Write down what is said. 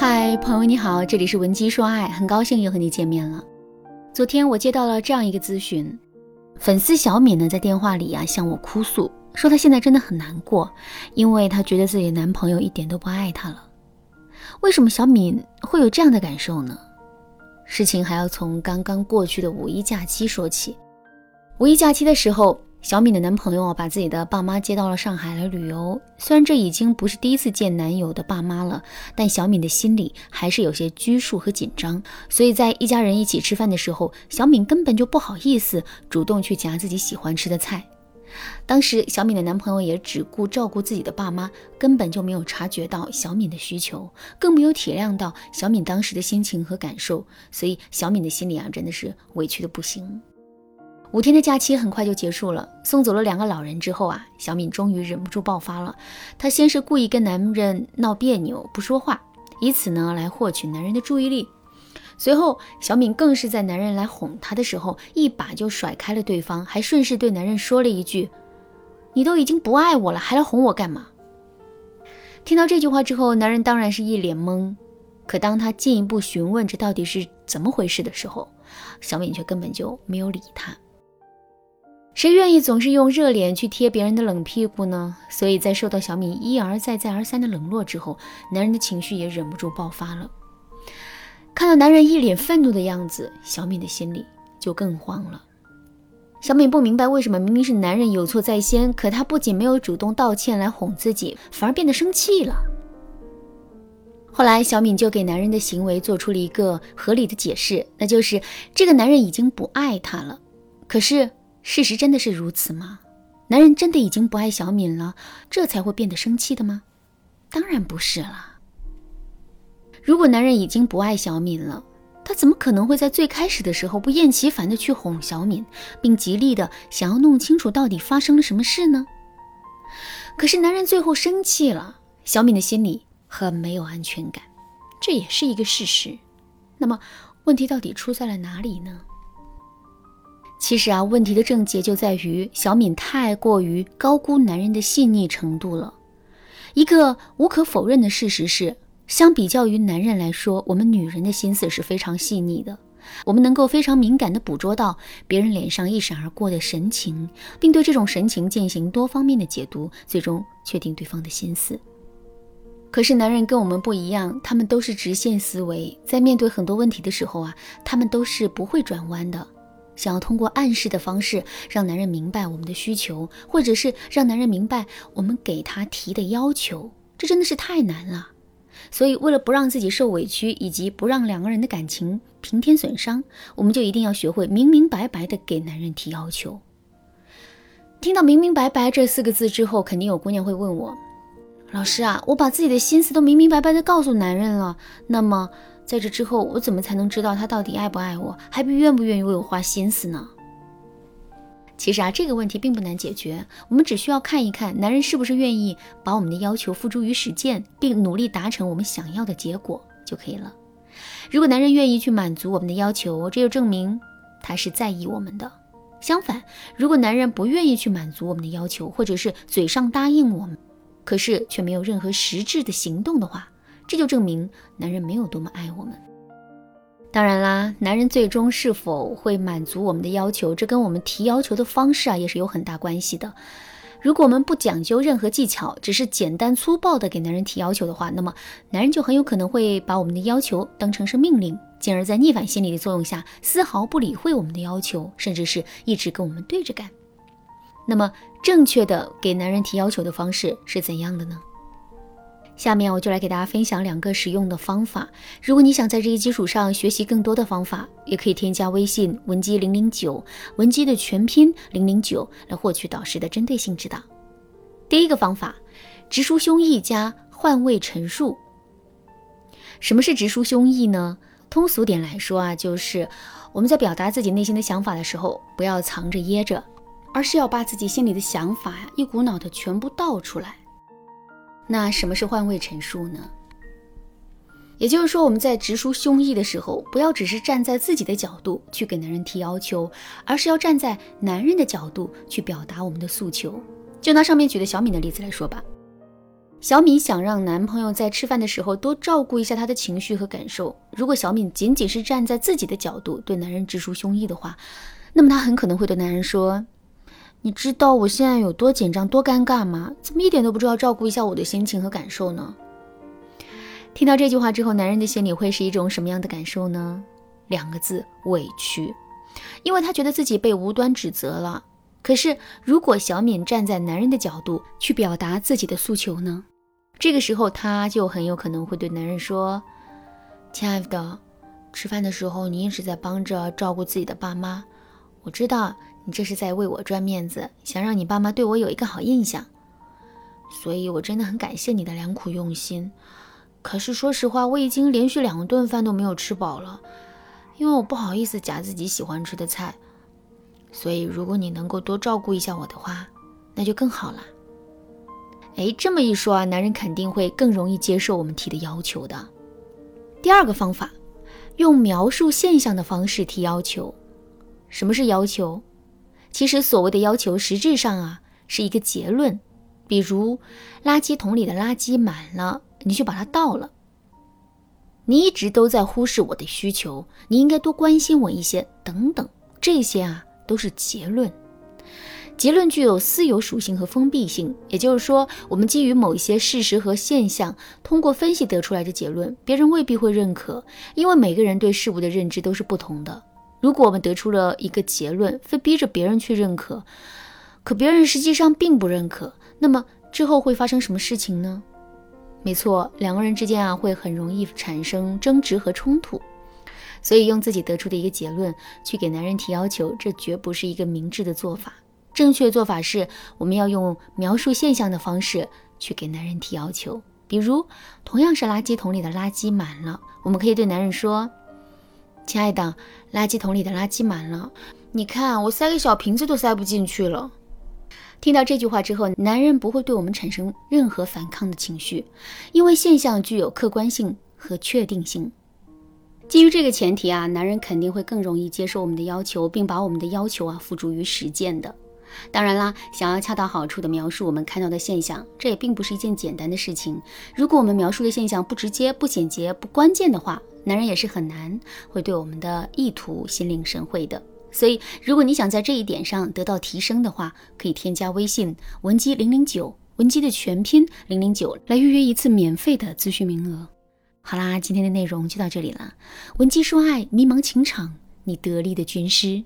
嗨，朋友你好，这里是文姬说爱，很高兴又和你见面了。昨天我接到了这样一个咨询，粉丝小敏呢在电话里啊向我哭诉，说她现在真的很难过，因为她觉得自己的男朋友一点都不爱她了。为什么小敏会有这样的感受呢？事情还要从刚刚过去的五一假期说起。五一假期的时候。小敏的男朋友把自己的爸妈接到了上海来旅游。虽然这已经不是第一次见男友的爸妈了，但小敏的心里还是有些拘束和紧张。所以在一家人一起吃饭的时候，小敏根本就不好意思主动去夹自己喜欢吃的菜。当时小敏的男朋友也只顾照顾自己的爸妈，根本就没有察觉到小敏的需求，更没有体谅到小敏当时的心情和感受。所以小敏的心里啊，真的是委屈的不行。五天的假期很快就结束了，送走了两个老人之后啊，小敏终于忍不住爆发了。她先是故意跟男人闹别扭，不说话，以此呢来获取男人的注意力。随后，小敏更是在男人来哄她的时候，一把就甩开了对方，还顺势对男人说了一句：“你都已经不爱我了，还来哄我干嘛？”听到这句话之后，男人当然是一脸懵。可当他进一步询问这到底是怎么回事的时候，小敏却根本就没有理他。谁愿意总是用热脸去贴别人的冷屁股呢？所以在受到小敏一而再、再而三的冷落之后，男人的情绪也忍不住爆发了。看到男人一脸愤怒的样子，小敏的心里就更慌了。小敏不明白为什么明明是男人有错在先，可他不仅没有主动道歉来哄自己，反而变得生气了。后来，小敏就给男人的行为做出了一个合理的解释，那就是这个男人已经不爱她了。可是。事实真的是如此吗？男人真的已经不爱小敏了，这才会变得生气的吗？当然不是了。如果男人已经不爱小敏了，他怎么可能会在最开始的时候不厌其烦的去哄小敏，并极力的想要弄清楚到底发生了什么事呢？可是男人最后生气了，小敏的心里很没有安全感，这也是一个事实。那么问题到底出在了哪里呢？其实啊，问题的症结就在于小敏太过于高估男人的细腻程度了。一个无可否认的事实是，相比较于男人来说，我们女人的心思是非常细腻的。我们能够非常敏感地捕捉到别人脸上一闪而过的神情，并对这种神情进行多方面的解读，最终确定对方的心思。可是男人跟我们不一样，他们都是直线思维，在面对很多问题的时候啊，他们都是不会转弯的。想要通过暗示的方式让男人明白我们的需求，或者是让男人明白我们给他提的要求，这真的是太难了。所以，为了不让自己受委屈，以及不让两个人的感情平添损伤，我们就一定要学会明明白白的给男人提要求。听到“明明白白”这四个字之后，肯定有姑娘会问我：“老师啊，我把自己的心思都明明白白的告诉男人了，那么……”在这之后，我怎么才能知道他到底爱不爱我，还不愿不愿意为我花心思呢？其实啊，这个问题并不难解决，我们只需要看一看男人是不是愿意把我们的要求付诸于实践，并努力达成我们想要的结果就可以了。如果男人愿意去满足我们的要求，这就证明他是在意我们的。相反，如果男人不愿意去满足我们的要求，或者是嘴上答应我们，可是却没有任何实质的行动的话，这就证明男人没有多么爱我们。当然啦，男人最终是否会满足我们的要求，这跟我们提要求的方式啊也是有很大关系的。如果我们不讲究任何技巧，只是简单粗暴的给男人提要求的话，那么男人就很有可能会把我们的要求当成是命令，进而，在逆反心理的作用下，丝毫不理会我们的要求，甚至是一直跟我们对着干。那么，正确的给男人提要求的方式是怎样的呢？下面我就来给大家分享两个实用的方法。如果你想在这一基础上学习更多的方法，也可以添加微信文姬零零九，文姬的全拼零零九，来获取导师的针对性指导。第一个方法，直抒胸臆加换位陈述。什么是直抒胸臆呢？通俗点来说啊，就是我们在表达自己内心的想法的时候，不要藏着掖着，而是要把自己心里的想法呀，一股脑的全部倒出来。那什么是换位陈述呢？也就是说，我们在直抒胸臆的时候，不要只是站在自己的角度去给男人提要求，而是要站在男人的角度去表达我们的诉求。就拿上面举的小敏的例子来说吧，小敏想让男朋友在吃饭的时候多照顾一下她的情绪和感受。如果小敏仅仅是站在自己的角度对男人直抒胸臆的话，那么她很可能会对男人说：“你知道我现在有多紧张、多尴尬吗？怎么一点都不知道照顾一下我的心情和感受呢？”听到这句话之后，男人的心里会是一种什么样的感受呢？两个字：委屈，因为他觉得自己被无端指责了。可是，如果小敏站在男人的角度去表达自己的诉求呢？这个时候，他就很有可能会对男人说：“亲爱的，吃饭的时候你一直在帮着照顾自己的爸妈，我知道你这是在为我赚面子，想让你爸妈对我有一个好印象，所以我真的很感谢你的良苦用心。可是说实话，我已经连续两顿饭都没有吃饱了，因为我不好意思夹自己喜欢吃的菜。”所以，如果你能够多照顾一下我的话，那就更好了。哎，这么一说啊，男人肯定会更容易接受我们提的要求的。第二个方法，用描述现象的方式提要求。什么是要求？其实所谓的要求，实质上啊是一个结论。比如，垃圾桶里的垃圾满了，你就把它倒了。你一直都在忽视我的需求，你应该多关心我一些，等等，这些啊。都是结论，结论具有私有属性和封闭性，也就是说，我们基于某一些事实和现象，通过分析得出来的结论，别人未必会认可，因为每个人对事物的认知都是不同的。如果我们得出了一个结论，非逼着别人去认可，可别人实际上并不认可，那么之后会发生什么事情呢？没错，两个人之间啊，会很容易产生争执和冲突。所以，用自己得出的一个结论去给男人提要求，这绝不是一个明智的做法。正确做法是，我们要用描述现象的方式去给男人提要求。比如，同样是垃圾桶里的垃圾满了，我们可以对男人说：“亲爱的，垃圾桶里的垃圾满了，你看我塞个小瓶子都塞不进去了。”听到这句话之后，男人不会对我们产生任何反抗的情绪，因为现象具有客观性和确定性。基于这个前提啊，男人肯定会更容易接受我们的要求，并把我们的要求啊付诸于实践的。当然啦，想要恰到好处的描述我们看到的现象，这也并不是一件简单的事情。如果我们描述的现象不直接、不简洁、不关键的话，男人也是很难会对我们的意图心领神会的。所以，如果你想在这一点上得到提升的话，可以添加微信文姬零零九，文姬的全拼零零九，来预约一次免费的咨询名额。好啦，今天的内容就到这里了。文姬说爱，迷茫情场，你得力的军师。